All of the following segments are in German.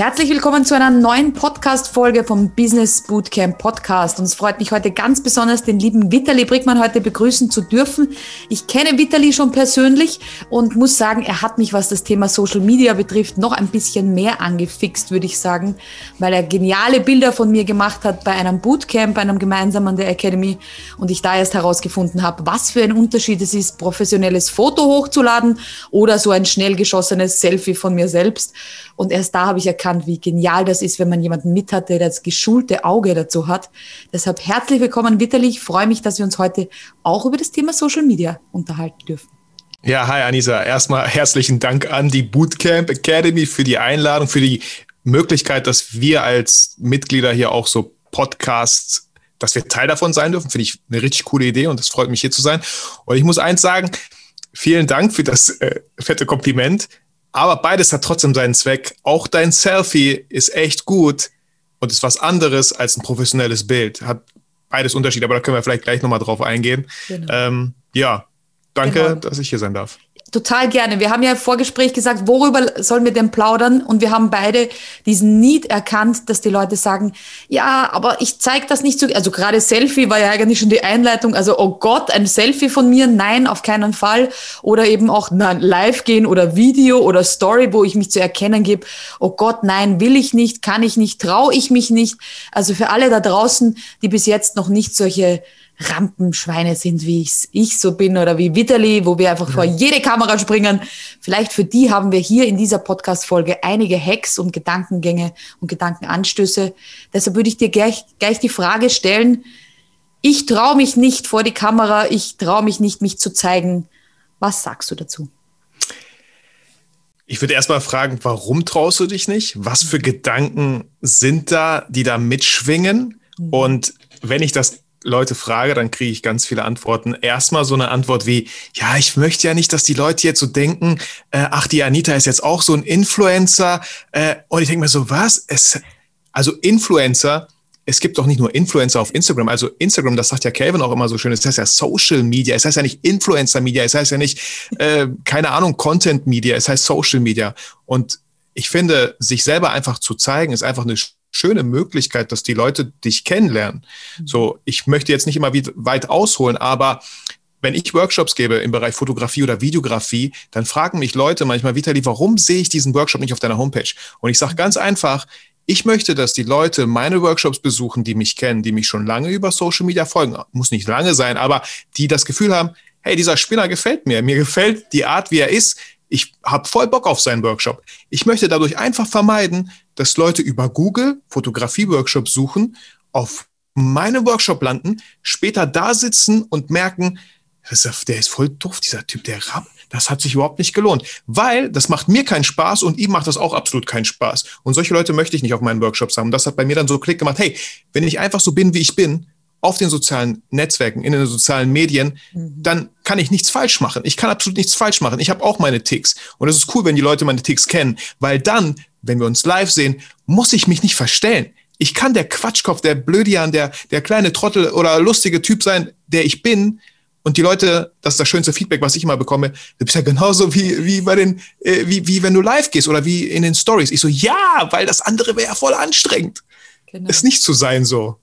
Herzlich willkommen zu einer neuen Podcast-Folge vom Business Bootcamp Podcast. Und es freut mich heute ganz besonders, den lieben Vitali Brickmann heute begrüßen zu dürfen. Ich kenne Vitali schon persönlich und muss sagen, er hat mich, was das Thema Social Media betrifft, noch ein bisschen mehr angefixt, würde ich sagen, weil er geniale Bilder von mir gemacht hat bei einem Bootcamp, einem gemeinsamen an der Academy und ich da erst herausgefunden habe, was für ein Unterschied es ist, professionelles Foto hochzuladen oder so ein schnell geschossenes Selfie von mir selbst. Und erst da habe ich erkannt, wie genial das ist, wenn man jemanden mit hat, der das geschulte Auge dazu hat. Deshalb herzlich willkommen, Vitali. Ich freue mich, dass wir uns heute auch über das Thema Social Media unterhalten dürfen. Ja, hi Anisa. Erstmal herzlichen Dank an die Bootcamp Academy für die Einladung, für die Möglichkeit, dass wir als Mitglieder hier auch so Podcasts dass wir Teil davon sein dürfen, finde ich eine richtig coole Idee und es freut mich hier zu sein. Und ich muss eins sagen, vielen Dank für das äh, fette Kompliment. Aber beides hat trotzdem seinen Zweck. Auch dein Selfie ist echt gut und ist was anderes als ein professionelles Bild. Hat beides Unterschied, aber da können wir vielleicht gleich nochmal drauf eingehen. Genau. Ähm, ja, danke, genau. dass ich hier sein darf. Total gerne. Wir haben ja im Vorgespräch gesagt, worüber sollen wir denn plaudern? Und wir haben beide diesen Need erkannt, dass die Leute sagen, ja, aber ich zeige das nicht so. Also gerade Selfie war ja eigentlich schon die Einleitung. Also, oh Gott, ein Selfie von mir? Nein, auf keinen Fall. Oder eben auch na, live gehen oder Video oder Story, wo ich mich zu erkennen gebe. Oh Gott, nein, will ich nicht, kann ich nicht, traue ich mich nicht. Also für alle da draußen, die bis jetzt noch nicht solche Rampenschweine sind, wie ich so bin oder wie Vitali, wo wir einfach ja. vor jede Kamera springen. Vielleicht für die haben wir hier in dieser Podcast-Folge einige Hacks und Gedankengänge und Gedankenanstöße. Deshalb würde ich dir gleich, gleich die Frage stellen, ich traue mich nicht vor die Kamera, ich traue mich nicht, mich zu zeigen. Was sagst du dazu? Ich würde erstmal fragen, warum traust du dich nicht? Was für Gedanken sind da, die da mitschwingen? Mhm. Und wenn ich das Leute frage, dann kriege ich ganz viele Antworten. Erstmal so eine Antwort wie, ja, ich möchte ja nicht, dass die Leute jetzt so denken, äh, ach, die Anita ist jetzt auch so ein Influencer. Äh, und ich denke mir so, was? Es, also Influencer, es gibt doch nicht nur Influencer auf Instagram. Also Instagram, das sagt ja Calvin auch immer so schön, es heißt ja Social Media, es heißt ja nicht Influencer Media, es heißt ja nicht, äh, keine Ahnung, Content Media, es heißt Social Media. Und ich finde, sich selber einfach zu zeigen, ist einfach eine schöne Möglichkeit, dass die Leute dich kennenlernen. Mhm. So, ich möchte jetzt nicht immer weit ausholen, aber wenn ich Workshops gebe im Bereich Fotografie oder Videografie, dann fragen mich Leute manchmal, Vitali, warum sehe ich diesen Workshop nicht auf deiner Homepage? Und ich sage ganz einfach, ich möchte, dass die Leute meine Workshops besuchen, die mich kennen, die mich schon lange über Social Media folgen. Muss nicht lange sein, aber die das Gefühl haben, hey, dieser Spinner gefällt mir. Mir gefällt die Art, wie er ist. Ich habe voll Bock auf seinen Workshop. Ich möchte dadurch einfach vermeiden, dass Leute über Google Fotografie-Workshops suchen, auf meinem Workshop landen, später da sitzen und merken, der ist voll doof, dieser Typ, der Rap, das hat sich überhaupt nicht gelohnt. Weil das macht mir keinen Spaß und ihm macht das auch absolut keinen Spaß. Und solche Leute möchte ich nicht auf meinen Workshops haben. Das hat bei mir dann so Klick gemacht, hey, wenn ich einfach so bin, wie ich bin, auf den sozialen Netzwerken, in den sozialen Medien, mhm. dann kann ich nichts falsch machen. Ich kann absolut nichts falsch machen. Ich habe auch meine Ticks. Und es ist cool, wenn die Leute meine Ticks kennen, weil dann, wenn wir uns live sehen, muss ich mich nicht verstellen. Ich kann der Quatschkopf, der Blödian, der, der kleine Trottel oder lustige Typ sein, der ich bin. Und die Leute, das ist das schönste Feedback, was ich immer bekomme, du bist ja genauso wie, wie bei den, äh, wie, wie wenn du live gehst oder wie in den Stories. Ich so, ja, weil das andere wäre ja voll anstrengend. Genau. Es nicht zu sein so.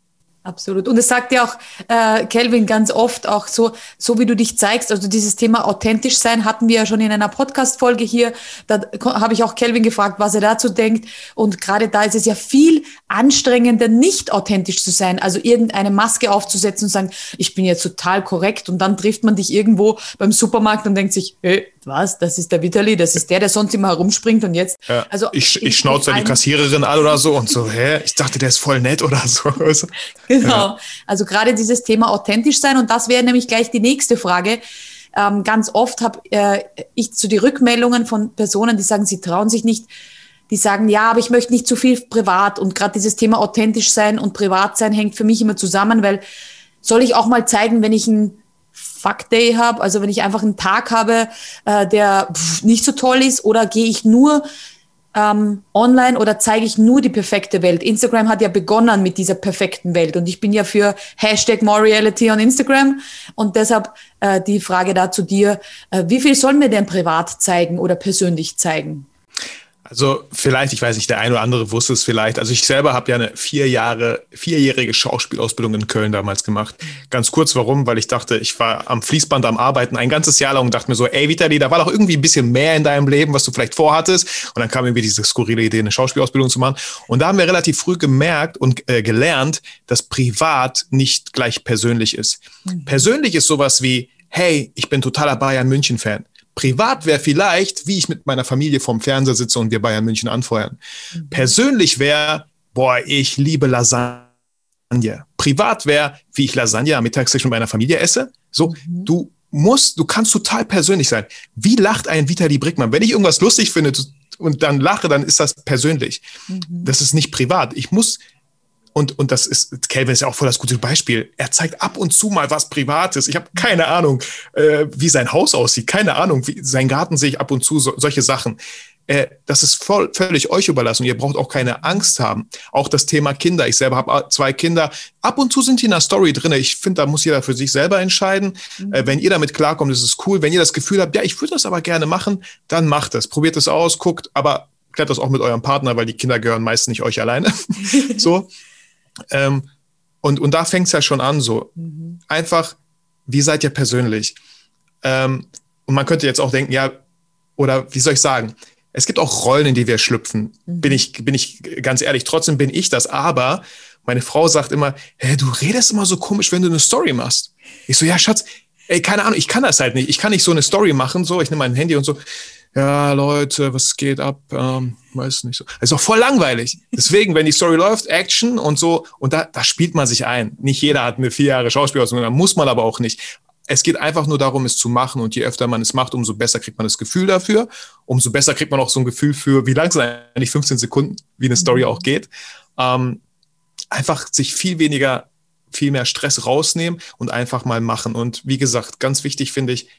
Absolut. Und es sagt ja auch äh, Kelvin ganz oft auch so, so wie du dich zeigst, also dieses Thema authentisch sein hatten wir ja schon in einer Podcast-Folge hier. Da habe ich auch Kelvin gefragt, was er dazu denkt. Und gerade da ist es ja viel anstrengender, nicht authentisch zu sein. Also irgendeine Maske aufzusetzen und sagen, ich bin jetzt total korrekt. Und dann trifft man dich irgendwo beim Supermarkt und denkt sich, hey, was, das ist der Vitali, das ist der, der sonst immer herumspringt und jetzt. Ja, also ich, ich, schnauze die Kassiererin an oder so und so, hä, ich dachte, der ist voll nett oder so. genau. Ja. Also gerade dieses Thema authentisch sein und das wäre nämlich gleich die nächste Frage. Ähm, ganz oft habe äh, ich zu so die Rückmeldungen von Personen, die sagen, sie trauen sich nicht, die sagen, ja, aber ich möchte nicht zu viel privat und gerade dieses Thema authentisch sein und privat sein hängt für mich immer zusammen, weil soll ich auch mal zeigen, wenn ich ein Fuck Day habe, also wenn ich einfach einen Tag habe, äh, der pff, nicht so toll ist, oder gehe ich nur ähm, online oder zeige ich nur die perfekte Welt? Instagram hat ja begonnen mit dieser perfekten Welt und ich bin ja für Hashtag More Reality on Instagram und deshalb äh, die Frage da zu dir, äh, wie viel sollen wir denn privat zeigen oder persönlich zeigen? Also vielleicht, ich weiß nicht, der eine oder andere wusste es vielleicht. Also ich selber habe ja eine vier Jahre, vierjährige Schauspielausbildung in Köln damals gemacht. Ganz kurz, warum? Weil ich dachte, ich war am Fließband am Arbeiten ein ganzes Jahr lang und dachte mir so, ey Vitali, da war doch irgendwie ein bisschen mehr in deinem Leben, was du vielleicht vorhattest. Und dann kam irgendwie diese skurrile Idee, eine Schauspielausbildung zu machen. Und da haben wir relativ früh gemerkt und äh, gelernt, dass privat nicht gleich persönlich ist. Mhm. Persönlich ist sowas wie, hey, ich bin totaler Bayern München-Fan. Privat wäre vielleicht, wie ich mit meiner Familie vorm Fernseher sitze und wir Bayern München anfeuern. Mhm. Persönlich wäre, boah, ich liebe Lasagne. Privat wäre, wie ich Lasagne am Mittagstisch mit meiner Familie esse. So, mhm. du musst, du kannst total persönlich sein. Wie lacht ein Vitali Brickmann? Wenn ich irgendwas lustig finde und dann lache, dann ist das persönlich. Mhm. Das ist nicht privat. Ich muss und, und das ist, Calvin ist ja auch voll das gute Beispiel. Er zeigt ab und zu mal was Privates. Ich habe keine Ahnung, äh, wie sein Haus aussieht. Keine Ahnung, wie sein Garten sehe ich ab und zu, so, solche Sachen. Äh, das ist voll, völlig euch überlassen. Ihr braucht auch keine Angst haben. Auch das Thema Kinder. Ich selber habe zwei Kinder. Ab und zu sind die in der Story drin. Ich finde, da muss jeder für sich selber entscheiden. Mhm. Äh, wenn ihr damit klarkommt, ist es cool. Wenn ihr das Gefühl habt, ja, ich würde das aber gerne machen, dann macht es. Probiert es aus, guckt, aber klärt das auch mit eurem Partner, weil die Kinder gehören meist nicht euch alleine. so. Ähm, und, und da fängt es ja schon an, so mhm. einfach, wie seid ihr persönlich? Ähm, und man könnte jetzt auch denken, ja, oder wie soll ich sagen, es gibt auch Rollen, in die wir schlüpfen. Mhm. Bin, ich, bin ich ganz ehrlich, trotzdem bin ich das. Aber meine Frau sagt immer, hey, du redest immer so komisch, wenn du eine Story machst. Ich so, ja, Schatz, ey, keine Ahnung, ich kann das halt nicht. Ich kann nicht so eine Story machen, so, ich nehme mein Handy und so, ja, Leute, was geht ab? Ähm, weiß nicht so. Ist auch voll langweilig. Deswegen, wenn die Story läuft, Action und so, und da, da spielt man sich ein. Nicht jeder hat eine vier Jahre Schauspielausbildung, da muss man aber auch nicht. Es geht einfach nur darum, es zu machen. Und je öfter man es macht, umso besser kriegt man das Gefühl dafür. Umso besser kriegt man auch so ein Gefühl für, wie lang sind eigentlich 15 Sekunden, wie eine Story mhm. auch geht. Ähm, einfach sich viel weniger, viel mehr Stress rausnehmen und einfach mal machen. Und wie gesagt, ganz wichtig finde ich,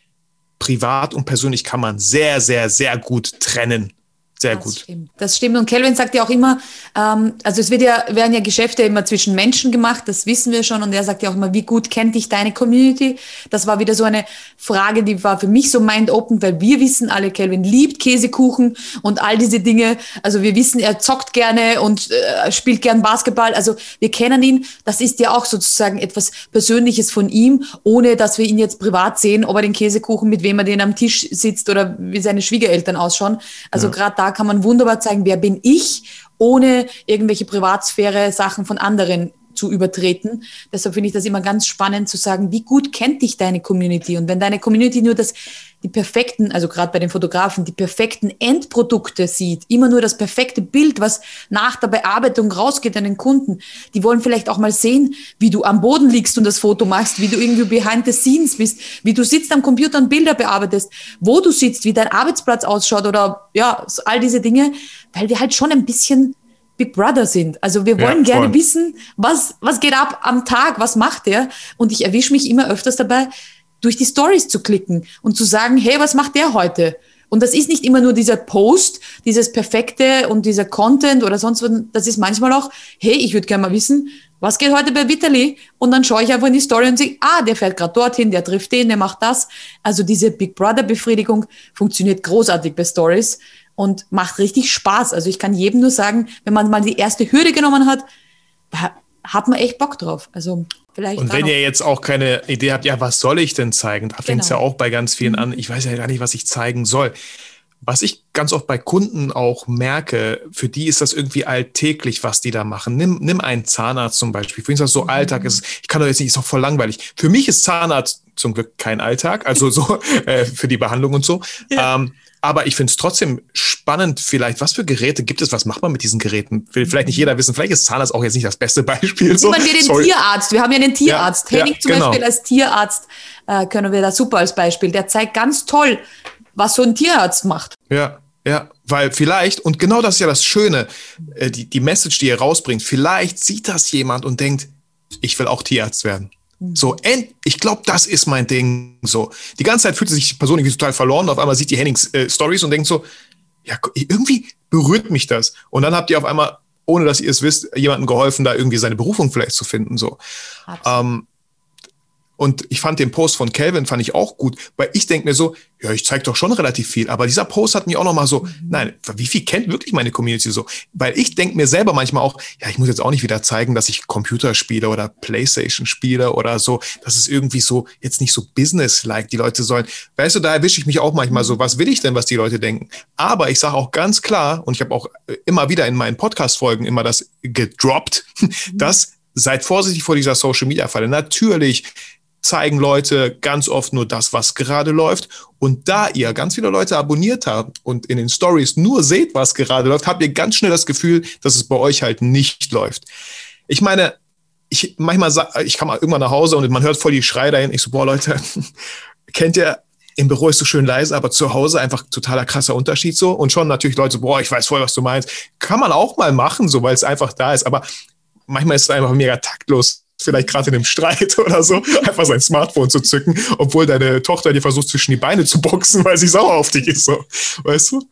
privat und persönlich kann man sehr, sehr, sehr gut trennen. Sehr das gut. Stimmt. Das stimmt. Und Kelvin sagt ja auch immer, ähm, also es wird ja, werden ja Geschäfte immer zwischen Menschen gemacht, das wissen wir schon. Und er sagt ja auch immer, wie gut kennt dich deine Community? Das war wieder so eine Frage, die war für mich so mind-open, weil wir wissen alle, Kelvin liebt Käsekuchen und all diese Dinge. Also wir wissen, er zockt gerne und äh, spielt gern Basketball. Also wir kennen ihn. Das ist ja auch sozusagen etwas Persönliches von ihm, ohne dass wir ihn jetzt privat sehen, ob er den Käsekuchen, mit wem er den am Tisch sitzt oder wie seine Schwiegereltern ausschauen. Also ja. gerade da kann man wunderbar zeigen, wer bin ich, ohne irgendwelche Privatsphäre, Sachen von anderen zu übertreten. Deshalb finde ich das immer ganz spannend zu sagen, wie gut kennt dich deine Community? Und wenn deine Community nur das, die perfekten, also gerade bei den Fotografen, die perfekten Endprodukte sieht, immer nur das perfekte Bild, was nach der Bearbeitung rausgeht an den Kunden, die wollen vielleicht auch mal sehen, wie du am Boden liegst und das Foto machst, wie du irgendwie behind the scenes bist, wie du sitzt am Computer und Bilder bearbeitest, wo du sitzt, wie dein Arbeitsplatz ausschaut oder ja, all diese Dinge, weil wir halt schon ein bisschen Big Brother sind. Also wir wollen ja, gerne wissen, was, was geht ab am Tag, was macht der? Und ich erwische mich immer öfters dabei, durch die Stories zu klicken und zu sagen, hey, was macht der heute? Und das ist nicht immer nur dieser Post, dieses Perfekte und dieser Content oder sonst was. Das ist manchmal auch, hey, ich würde gerne mal wissen, was geht heute bei Vitali? Und dann schaue ich einfach in die Story und sehe, ah, der fährt gerade dorthin, der trifft den, der macht das. Also diese Big Brother Befriedigung funktioniert großartig bei Stories und macht richtig Spaß. Also ich kann jedem nur sagen, wenn man mal die erste Hürde genommen hat, hat man echt Bock drauf. Also vielleicht. Und wenn ihr jetzt auch keine Idee habt, ja, was soll ich denn zeigen? Da genau. fängt es ja auch bei ganz vielen mhm. an. Ich weiß ja gar nicht, was ich zeigen soll. Was ich ganz oft bei Kunden auch merke, für die ist das irgendwie alltäglich, was die da machen. Nimm, nimm einen Zahnarzt zum Beispiel. Für ihn ist das so mhm. Alltag. Ist, ich kann doch jetzt nicht, ist doch voll langweilig. Für mich ist Zahnarzt zum Glück kein Alltag, also so äh, für die Behandlung und so. Ja. Ähm, aber ich finde es trotzdem spannend, vielleicht, was für Geräte gibt es, was macht man mit diesen Geräten? Will vielleicht nicht jeder wissen, vielleicht ist Zahnarzt auch jetzt nicht das beste Beispiel. So. Nehmen wir den Sorry. Tierarzt. Wir haben ja den Tierarzt. Ja, Henning ja, zum genau. Beispiel als Tierarzt äh, können wir da super als Beispiel. Der zeigt ganz toll, was so ein Tierarzt macht. Ja, ja, weil vielleicht, und genau das ist ja das Schöne, äh, die, die Message, die ihr rausbringt, vielleicht sieht das jemand und denkt, ich will auch Tierarzt werden. So, end, ich glaube, das ist mein Ding. So, die ganze Zeit fühlt sich die Person irgendwie total verloren. Auf einmal sieht die Hennings äh, Stories und denkt so, ja, irgendwie berührt mich das. Und dann habt ihr auf einmal, ohne dass ihr es wisst, jemandem geholfen, da irgendwie seine Berufung vielleicht zu finden. So. Ähm, Und ich fand den Post von Calvin fand ich auch gut, weil ich denke mir so, ja, ich zeige doch schon relativ viel. Aber dieser Post hat mich auch noch mal so, mhm. nein, wie viel kennt wirklich meine Community so? Weil ich denke mir selber manchmal auch, ja, ich muss jetzt auch nicht wieder zeigen, dass ich Computer spiele oder Playstation spiele oder so. Das ist irgendwie so jetzt nicht so business-like. Die Leute sollen, weißt du, da erwische ich mich auch manchmal so, was will ich denn, was die Leute denken? Aber ich sage auch ganz klar, und ich habe auch immer wieder in meinen Podcast-Folgen immer das gedroppt, mhm. dass seid vorsichtig vor dieser Social-Media-Falle. Natürlich zeigen Leute ganz oft nur das, was gerade läuft. Und da ihr ganz viele Leute abonniert habt und in den Stories nur seht, was gerade läuft, habt ihr ganz schnell das Gefühl, dass es bei euch halt nicht läuft. Ich meine, ich manchmal ich kam irgendwann nach Hause und man hört voll die Schreie dahin. Ich so, boah, Leute, kennt ihr, im Büro ist so schön leise, aber zu Hause einfach totaler krasser Unterschied so. Und schon natürlich Leute so, boah, ich weiß voll, was du meinst. Kann man auch mal machen, so, weil es einfach da ist. Aber manchmal ist es einfach mega taktlos, vielleicht gerade in einem Streit oder so, einfach sein Smartphone zu zücken, obwohl deine Tochter dir versucht, zwischen die Beine zu boxen, weil sie sauer auf dich ist. So. Weißt du?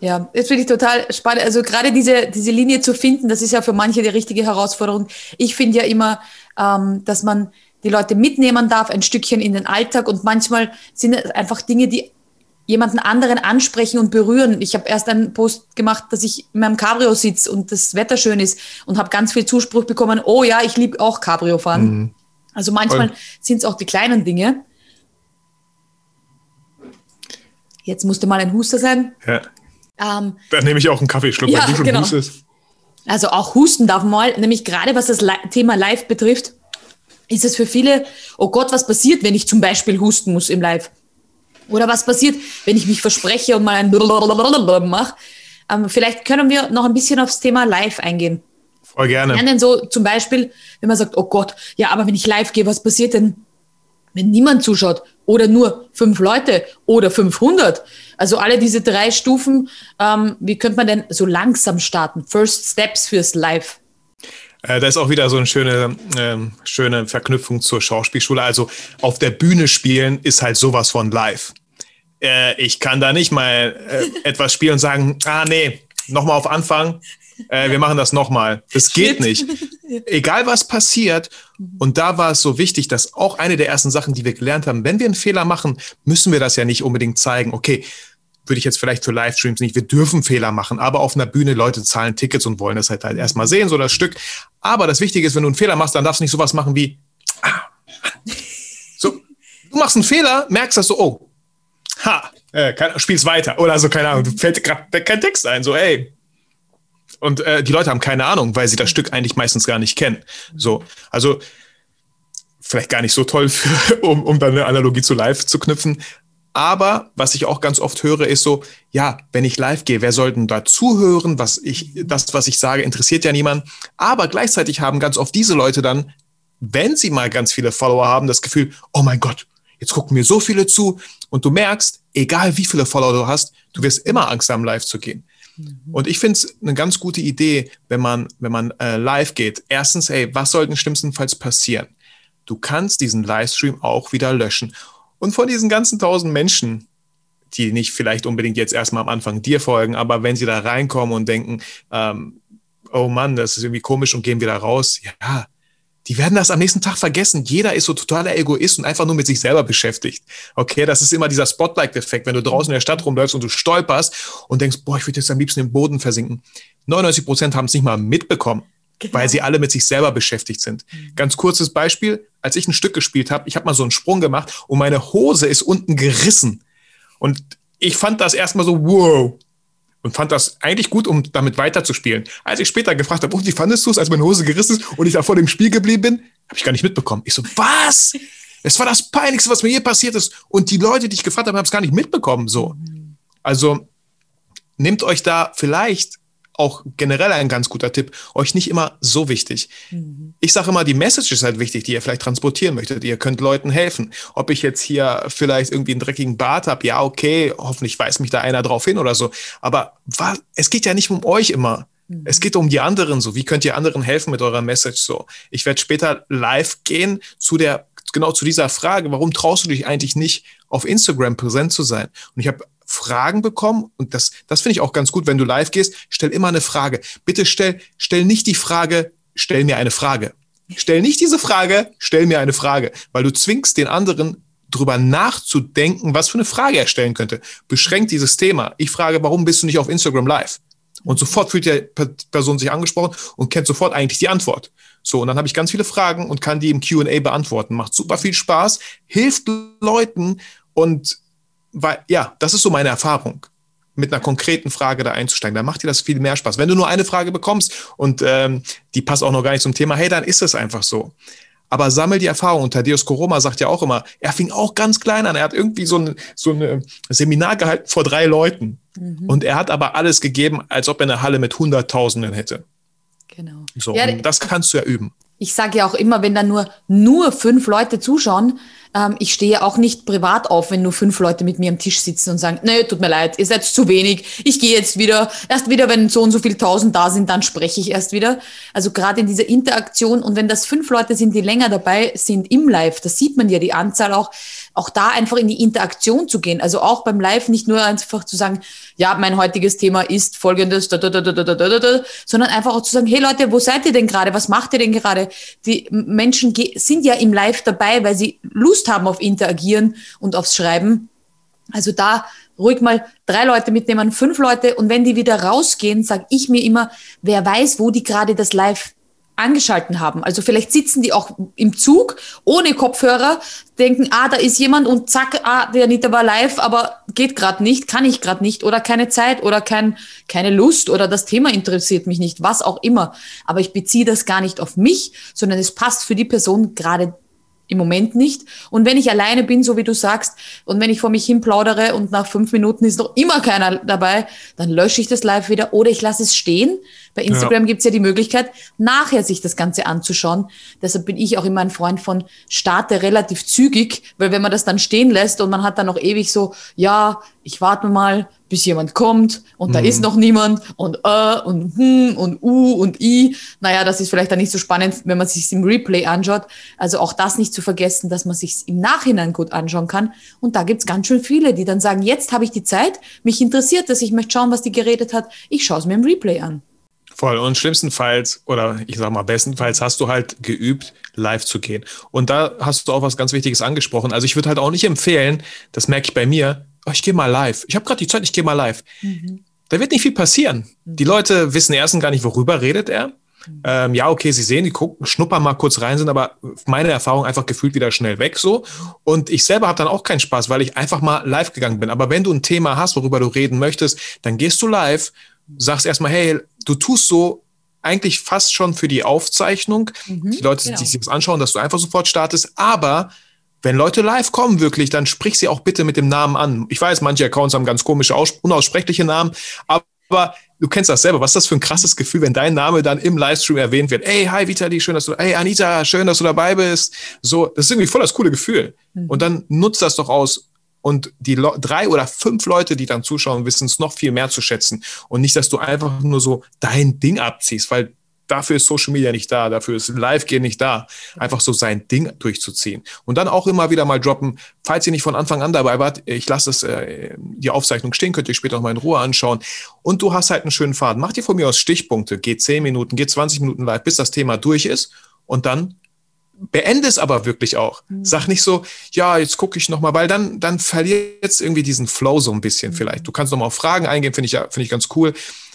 Ja, das finde ich total spannend. Also gerade diese, diese Linie zu finden, das ist ja für manche die richtige Herausforderung. Ich finde ja immer, ähm, dass man die Leute mitnehmen darf, ein Stückchen in den Alltag. Und manchmal sind es einfach Dinge, die jemanden anderen ansprechen und berühren. Ich habe erst einen Post gemacht, dass ich in meinem Cabrio sitze und das Wetter schön ist und habe ganz viel Zuspruch bekommen, oh ja, ich liebe auch Cabrio fahren. Mhm. Also manchmal sind es auch die kleinen Dinge. Jetzt musste mal ein Huster sein. Ja. Ähm, Dann nehme ich auch einen Kaffeeschluck, ja, wenn du schon genau. hustest. Also auch husten darf mal, nämlich gerade was das Thema Live betrifft, ist es für viele, oh Gott, was passiert, wenn ich zum Beispiel husten muss im Live? Oder was passiert, wenn ich mich verspreche und mal ein mache? Ähm, vielleicht können wir noch ein bisschen aufs Thema Live eingehen. Voll gerne. Ja, denn so zum Beispiel, wenn man sagt, oh Gott, ja, aber wenn ich live gehe, was passiert denn, wenn niemand zuschaut? Oder nur fünf Leute oder 500? Also alle diese drei Stufen, ähm, wie könnte man denn so langsam starten? First Steps fürs Live. Äh, da ist auch wieder so eine schöne, äh, schöne Verknüpfung zur Schauspielschule. Also auf der Bühne spielen ist halt sowas von live. Äh, ich kann da nicht mal äh, etwas spielen und sagen, ah nee, nochmal auf Anfang, äh, wir machen das nochmal. Das geht nicht. Egal was passiert. Und da war es so wichtig, dass auch eine der ersten Sachen, die wir gelernt haben, wenn wir einen Fehler machen, müssen wir das ja nicht unbedingt zeigen. Okay, würde ich jetzt vielleicht für Livestreams nicht. Wir dürfen Fehler machen, aber auf einer Bühne Leute zahlen Tickets und wollen das halt, halt erstmal sehen, so das Stück. Aber das Wichtige ist, wenn du einen Fehler machst, dann darfst du nicht sowas machen wie, ah, so, du machst einen Fehler, merkst das so, oh, ha, äh, kann, spielst weiter oder so, keine Ahnung, du fällt gerade kein Text ein, so, ey. Und äh, die Leute haben keine Ahnung, weil sie das Stück eigentlich meistens gar nicht kennen. So, also vielleicht gar nicht so toll, für, um, um dann eine Analogie zu live zu knüpfen. Aber was ich auch ganz oft höre, ist so, ja, wenn ich live gehe, wer soll denn da zuhören? Was ich, das, was ich sage, interessiert ja niemand. Aber gleichzeitig haben ganz oft diese Leute dann, wenn sie mal ganz viele Follower haben, das Gefühl, oh mein Gott, jetzt gucken mir so viele zu. Und du merkst, egal wie viele Follower du hast, du wirst immer Angst haben, live zu gehen. Mhm. Und ich finde es eine ganz gute Idee, wenn man, wenn man äh, live geht. Erstens, hey, was soll denn schlimmstenfalls passieren? Du kannst diesen Livestream auch wieder löschen. Und von diesen ganzen tausend Menschen, die nicht vielleicht unbedingt jetzt erstmal am Anfang dir folgen, aber wenn sie da reinkommen und denken, ähm, oh Mann, das ist irgendwie komisch und gehen wieder raus, ja, die werden das am nächsten Tag vergessen. Jeder ist so totaler Egoist und einfach nur mit sich selber beschäftigt. Okay, das ist immer dieser Spotlight-Effekt, wenn du draußen in der Stadt rumläufst und du stolperst und denkst, boah, ich würde jetzt am liebsten im Boden versinken. 99 Prozent haben es nicht mal mitbekommen. Genau. weil sie alle mit sich selber beschäftigt sind. Mhm. Ganz kurzes Beispiel, als ich ein Stück gespielt habe, ich habe mal so einen Sprung gemacht und meine Hose ist unten gerissen. Und ich fand das erstmal so, wow. Und fand das eigentlich gut, um damit weiterzuspielen. Als ich später gefragt habe, oh, wie fandest du es, als meine Hose gerissen ist und ich da vor dem Spiel geblieben bin, habe ich gar nicht mitbekommen. Ich so, was? Es war das Peinlichste, was mir je passiert ist. Und die Leute, die ich gefragt habe, haben es gar nicht mitbekommen. So. Mhm. Also nehmt euch da vielleicht auch generell ein ganz guter Tipp, euch nicht immer so wichtig. Mhm. Ich sage immer, die Message ist halt wichtig, die ihr vielleicht transportieren möchtet. Ihr könnt Leuten helfen. Ob ich jetzt hier vielleicht irgendwie einen dreckigen Bart habe, ja, okay, hoffentlich weist mich da einer drauf hin oder so. Aber was, es geht ja nicht um euch immer. Mhm. Es geht um die anderen so. Wie könnt ihr anderen helfen mit eurer Message so? Ich werde später live gehen zu der genau zu dieser Frage, warum traust du dich eigentlich nicht auf Instagram präsent zu sein? Und ich habe Fragen bekommen und das, das finde ich auch ganz gut, wenn du live gehst, stell immer eine Frage. Bitte stell, stell nicht die Frage, stell mir eine Frage. stell nicht diese Frage, stell mir eine Frage, weil du zwingst den anderen drüber nachzudenken, was für eine Frage er stellen könnte. Beschränkt dieses Thema. Ich frage, warum bist du nicht auf Instagram live? Und sofort fühlt die Person sich angesprochen und kennt sofort eigentlich die Antwort. So, und dann habe ich ganz viele Fragen und kann die im QA beantworten. Macht super viel Spaß, hilft Leuten und weil, ja, das ist so meine Erfahrung mit einer konkreten Frage da einzusteigen. Dann macht dir das viel mehr Spaß. Wenn du nur eine Frage bekommst und ähm, die passt auch noch gar nicht zum Thema, hey, dann ist es einfach so. Aber sammel die Erfahrung. Und Thaddeus Koroma sagt ja auch immer, er fing auch ganz klein an. Er hat irgendwie so ein, so ein Seminar gehalten vor drei Leuten. Mhm. Und er hat aber alles gegeben, als ob er eine Halle mit Hunderttausenden hätte. So, ja, das kannst du ja üben. Ich sage ja auch immer, wenn da nur, nur fünf Leute zuschauen, ähm, ich stehe auch nicht privat auf, wenn nur fünf Leute mit mir am Tisch sitzen und sagen, nee, tut mir leid, ihr seid zu wenig, ich gehe jetzt wieder. Erst wieder, wenn so und so viel tausend da sind, dann spreche ich erst wieder. Also gerade in dieser Interaktion und wenn das fünf Leute sind, die länger dabei sind im Live, da sieht man ja die Anzahl auch, auch da einfach in die Interaktion zu gehen. Also auch beim Live nicht nur einfach zu sagen, ja, mein heutiges Thema ist folgendes, da, da, da, da, da, da, da, sondern einfach auch zu sagen, hey Leute, wo seid ihr denn gerade? Was macht ihr denn gerade? Die Menschen sind ja im Live dabei, weil sie Lust haben auf Interagieren und aufs Schreiben. Also da ruhig mal drei Leute mitnehmen, fünf Leute und wenn die wieder rausgehen, sage ich mir immer, wer weiß, wo die gerade das Live angeschalten haben. Also vielleicht sitzen die auch im Zug ohne Kopfhörer, denken, ah, da ist jemand und zack, ah, der Anita war live, aber geht gerade nicht, kann ich gerade nicht oder keine Zeit oder kein, keine Lust oder das Thema interessiert mich nicht, was auch immer. Aber ich beziehe das gar nicht auf mich, sondern es passt für die Person gerade im Moment nicht. Und wenn ich alleine bin, so wie du sagst, und wenn ich vor mich hin plaudere und nach fünf Minuten ist noch immer keiner dabei, dann lösche ich das live wieder oder ich lasse es stehen. Bei Instagram ja. gibt es ja die Möglichkeit, nachher sich das Ganze anzuschauen. Deshalb bin ich auch immer ein Freund von starte relativ zügig, weil wenn man das dann stehen lässt und man hat dann noch ewig so, ja, ich warte mal, bis jemand kommt und da ist mhm. noch niemand und äh und hm und u und i. Naja, das ist vielleicht dann nicht so spannend, wenn man sich im Replay anschaut. Also auch das nicht zu vergessen, dass man sich im Nachhinein gut anschauen kann. Und da gibt's ganz schön viele, die dann sagen, jetzt habe ich die Zeit, mich interessiert das, ich möchte schauen, was die geredet hat, ich schaue es mir im Replay an. Voll. Und schlimmstenfalls, oder ich sag mal bestenfalls, hast du halt geübt, live zu gehen. Und da hast du auch was ganz Wichtiges angesprochen. Also ich würde halt auch nicht empfehlen, das merke ich bei mir, oh, ich gehe mal live. Ich habe gerade die Zeit, ich gehe mal live. Mhm. Da wird nicht viel passieren. Mhm. Die Leute wissen erstens gar nicht, worüber redet er. Mhm. Ähm, ja, okay, sie sehen, die gucken, schnuppern mal kurz rein, sind aber meine Erfahrung einfach gefühlt wieder schnell weg so. Und ich selber habe dann auch keinen Spaß, weil ich einfach mal live gegangen bin. Aber wenn du ein Thema hast, worüber du reden möchtest, dann gehst du live, sagst erstmal, hey, du tust so, eigentlich fast schon für die Aufzeichnung, mhm, die Leute, genau. die sich das anschauen, dass du einfach sofort startest, aber wenn Leute live kommen wirklich, dann sprich sie auch bitte mit dem Namen an. Ich weiß, manche Accounts haben ganz komische, unaussprechliche Namen, aber du kennst das selber. Was ist das für ein krasses Gefühl, wenn dein Name dann im Livestream erwähnt wird? Ey, hi Vitali, schön, dass du, hey Anita, schön, dass du dabei bist. So, das ist irgendwie voll das coole Gefühl. Mhm. Und dann nutzt das doch aus. Und die Le drei oder fünf Leute, die dann zuschauen, wissen es noch viel mehr zu schätzen. Und nicht, dass du einfach nur so dein Ding abziehst, weil dafür ist Social Media nicht da, dafür ist Live-Gehen nicht da. Einfach so sein Ding durchzuziehen. Und dann auch immer wieder mal droppen, falls ihr nicht von Anfang an dabei wart, ich lasse es, äh, die Aufzeichnung stehen, könnt ihr später noch mal in Ruhe anschauen. Und du hast halt einen schönen Faden. Mach dir von mir aus Stichpunkte, geht 10 Minuten, geht 20 Minuten live, bis das Thema durch ist. Und dann beende es aber wirklich auch. Mhm. Sag nicht so, ja, jetzt gucke ich noch mal, weil dann dann verliert jetzt irgendwie diesen Flow so ein bisschen mhm. vielleicht. Du kannst noch mal auf Fragen eingehen, finde ich ja finde ich ganz cool,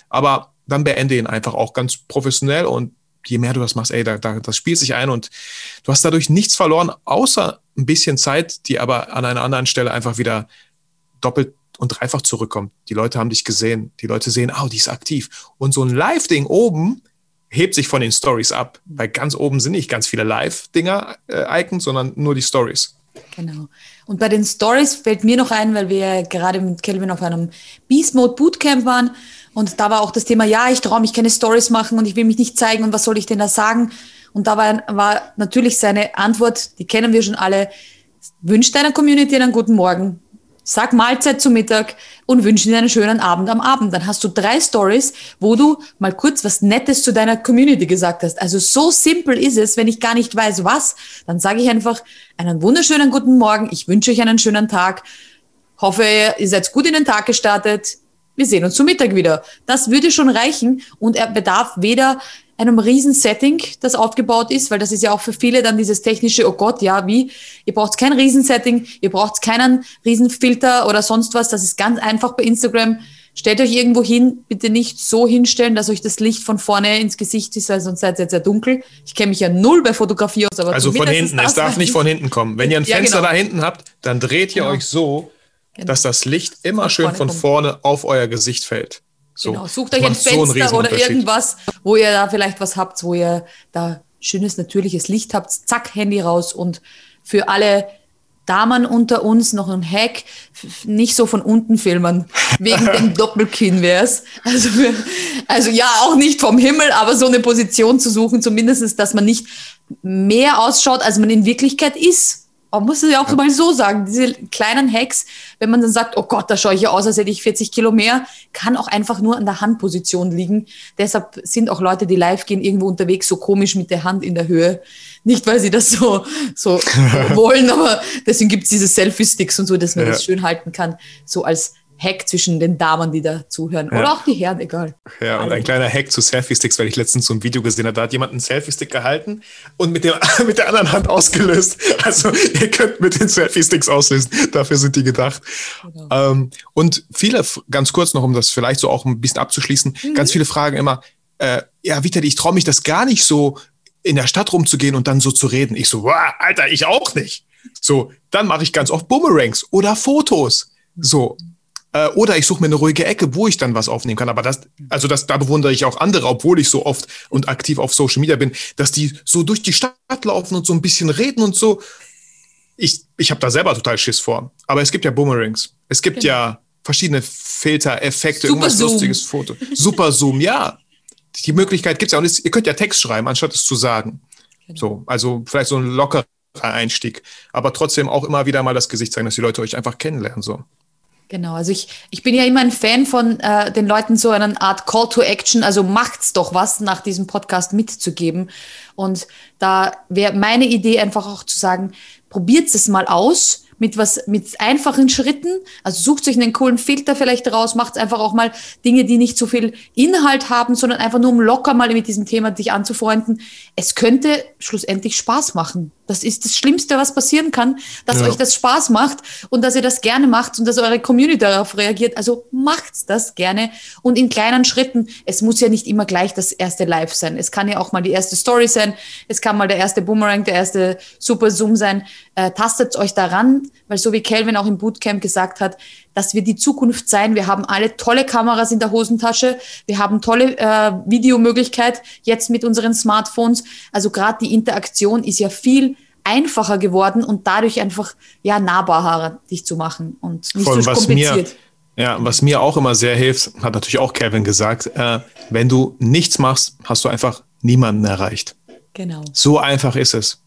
aber dann beende ihn einfach auch ganz professionell und je mehr du das machst, ey, da, da, das spielt sich ein und du hast dadurch nichts verloren, außer ein bisschen Zeit, die aber an einer anderen Stelle einfach wieder doppelt und dreifach zurückkommt. Die Leute haben dich gesehen, die Leute sehen, oh, die ist aktiv. Und so ein Live-Ding oben hebt sich von den Stories ab, weil ganz oben sind nicht ganz viele Live-Dinger, äh, sondern nur die Stories. Genau. Und bei den Stories fällt mir noch ein, weil wir gerade mit Kelvin auf einem Beast Mode Bootcamp waren und da war auch das Thema, ja, ich traue mich keine Stories machen und ich will mich nicht zeigen und was soll ich denn da sagen? Und da war, war natürlich seine Antwort, die kennen wir schon alle, wünsch deiner Community einen guten Morgen, sag Mahlzeit zu Mittag und wünsche dir einen schönen Abend am Abend. Dann hast du drei Stories, wo du mal kurz was Nettes zu deiner Community gesagt hast. Also so simpel ist es, wenn ich gar nicht weiß, was, dann sage ich einfach einen wunderschönen guten Morgen, ich wünsche euch einen schönen Tag, hoffe, ihr seid gut in den Tag gestartet, wir sehen uns zum Mittag wieder. Das würde schon reichen und er bedarf weder einem riesen Setting, das aufgebaut ist, weil das ist ja auch für viele dann dieses technische, oh Gott, ja, wie? Ihr braucht kein Riesensetting, ihr braucht keinen Riesenfilter oder sonst was. Das ist ganz einfach bei Instagram. Stellt euch irgendwo hin, bitte nicht so hinstellen, dass euch das Licht von vorne ins Gesicht ist, weil sonst seid ihr sehr dunkel. Ich kenne mich ja null bei Fotografie aus, aber Also von hinten, es darf nicht von hinten kommen. Wenn ihr ein Fenster genau. da hinten habt, dann dreht ihr genau. euch so, genau. dass das Licht immer von schön von vorne auf euer Gesicht fällt. So. Genau, sucht euch ein Fenster oder irgendwas, wo ihr da vielleicht was habt, wo ihr da schönes, natürliches Licht habt. Zack, Handy raus und für alle Damen unter uns noch ein Hack, nicht so von unten filmen, wegen dem Doppelkinn wär's. Also, also ja, auch nicht vom Himmel, aber so eine Position zu suchen, zumindest, dass man nicht mehr ausschaut, als man in Wirklichkeit ist man muss es ja auch ja. mal so sagen, diese kleinen Hacks, wenn man dann sagt, oh Gott, da schaue ich ja aus, als hätte ich 40 Kilo mehr, kann auch einfach nur an der Handposition liegen. Deshalb sind auch Leute, die live gehen, irgendwo unterwegs so komisch mit der Hand in der Höhe. Nicht, weil sie das so, so wollen, aber deswegen gibt es diese Selfie-Sticks und so, dass man ja. das schön halten kann, so als Hack zwischen den Damen, die da zuhören. Ja. Oder auch die Herren, egal. Ja, und ein kleiner Hack zu Selfie-Sticks, weil ich letztens so ein Video gesehen habe, da hat jemand einen Selfie-Stick gehalten und mit, dem, mit der anderen Hand ausgelöst. Also ihr könnt mit den Selfie-Sticks auslösen. Dafür sind die gedacht. Genau. Ähm, und viele, ganz kurz noch, um das vielleicht so auch ein bisschen abzuschließen, mhm. ganz viele fragen immer, äh, ja, Vitali, ich traue mich das gar nicht so, in der Stadt rumzugehen und dann so zu reden. Ich so, wow, Alter, ich auch nicht. So, dann mache ich ganz oft Boomerangs oder Fotos. So, äh, oder ich suche mir eine ruhige Ecke, wo ich dann was aufnehmen kann. Aber das, also das, da bewundere ich auch andere, obwohl ich so oft und aktiv auf Social Media bin, dass die so durch die Stadt laufen und so ein bisschen reden und so. Ich, ich habe da selber total Schiss vor. Aber es gibt ja Boomerangs. Es gibt genau. ja verschiedene Filter, Effekte, Super irgendwas Zoom. lustiges Foto. Super Zoom, ja. Die Möglichkeit gibt's ja. Und es, ihr könnt ja Text schreiben, anstatt es zu sagen. Genau. So, also vielleicht so ein lockerer Einstieg. Aber trotzdem auch immer wieder mal das Gesicht zeigen, dass die Leute euch einfach kennenlernen. So. Genau, also ich, ich bin ja immer ein Fan von äh, den Leuten so eine Art Call to Action, also macht's doch was nach diesem Podcast mitzugeben. Und da wäre meine Idee einfach auch zu sagen, probiert es mal aus mit was, mit einfachen Schritten. Also sucht euch einen coolen Filter vielleicht raus, macht einfach auch mal Dinge, die nicht so viel Inhalt haben, sondern einfach nur um locker mal mit diesem Thema dich anzufreunden. Es könnte schlussendlich Spaß machen. Das ist das Schlimmste, was passieren kann, dass ja. euch das Spaß macht und dass ihr das gerne macht und dass eure Community darauf reagiert. Also macht das gerne und in kleinen Schritten. Es muss ja nicht immer gleich das erste Live sein. Es kann ja auch mal die erste Story sein. Es kann mal der erste Boomerang, der erste Super Zoom sein. Äh, tastet euch daran, weil so wie Kelvin auch im Bootcamp gesagt hat, dass wir die Zukunft sein. Wir haben alle tolle Kameras in der Hosentasche. Wir haben tolle äh, Videomöglichkeit jetzt mit unseren Smartphones. Also gerade die Interaktion ist ja viel einfacher geworden und dadurch einfach ja nahbarer dich zu machen und nicht Voll, so kompliziert. Mir, ja, was mir auch immer sehr hilft, hat natürlich auch Kevin gesagt, äh, wenn du nichts machst, hast du einfach niemanden erreicht. Genau. So einfach ist es.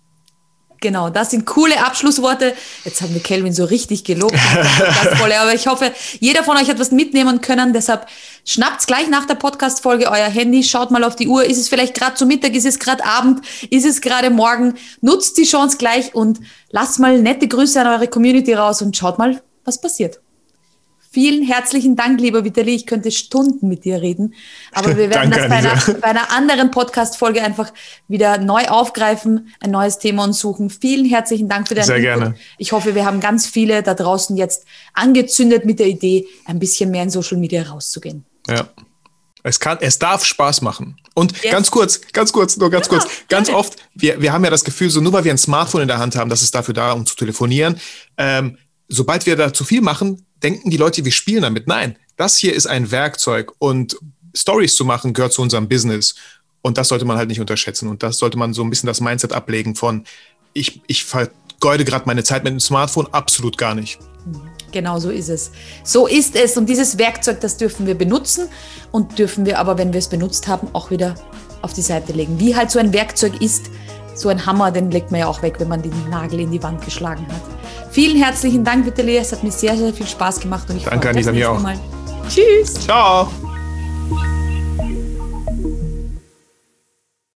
Genau, das sind coole Abschlussworte. Jetzt haben wir Kelvin so richtig gelobt. aber ich hoffe, jeder von euch hat was mitnehmen können. Deshalb schnappt gleich nach der Podcast-Folge euer Handy, schaut mal auf die Uhr. Ist es vielleicht gerade zu Mittag? Ist es gerade Abend? Ist es gerade morgen? Nutzt die Chance gleich und lasst mal nette Grüße an eure Community raus und schaut mal, was passiert. Vielen herzlichen Dank, lieber Vitali. Ich könnte Stunden mit dir reden, aber wir werden das bei einer, bei einer, anderen Podcast-Folge einfach wieder neu aufgreifen, ein neues Thema und suchen. Vielen herzlichen Dank für deinen Sehr Input. gerne. Ich hoffe, wir haben ganz viele da draußen jetzt angezündet mit der Idee, ein bisschen mehr in Social Media rauszugehen. Ja. Es kann, es darf Spaß machen. Und yes. ganz kurz, ganz kurz, nur ganz ja, kurz. Ganz gerne. oft, wir, wir haben ja das Gefühl, so nur weil wir ein Smartphone in der Hand haben, das ist dafür da, um zu telefonieren. Ähm, sobald wir da zu viel machen, denken die Leute, wir spielen damit. Nein, das hier ist ein Werkzeug und Stories zu machen gehört zu unserem Business. Und das sollte man halt nicht unterschätzen. Und das sollte man so ein bisschen das Mindset ablegen von, ich, ich vergeude gerade meine Zeit mit dem Smartphone, absolut gar nicht. Genau so ist es. So ist es. Und dieses Werkzeug, das dürfen wir benutzen und dürfen wir aber, wenn wir es benutzt haben, auch wieder auf die Seite legen. Wie halt so ein Werkzeug ist, so ein Hammer, den legt man ja auch weg, wenn man den Nagel in die Wand geschlagen hat. Vielen herzlichen Dank, Vitali. Es hat mir sehr, sehr viel Spaß gemacht. Und ich Danke, Anita, mir auch. Mal. Tschüss. Ciao.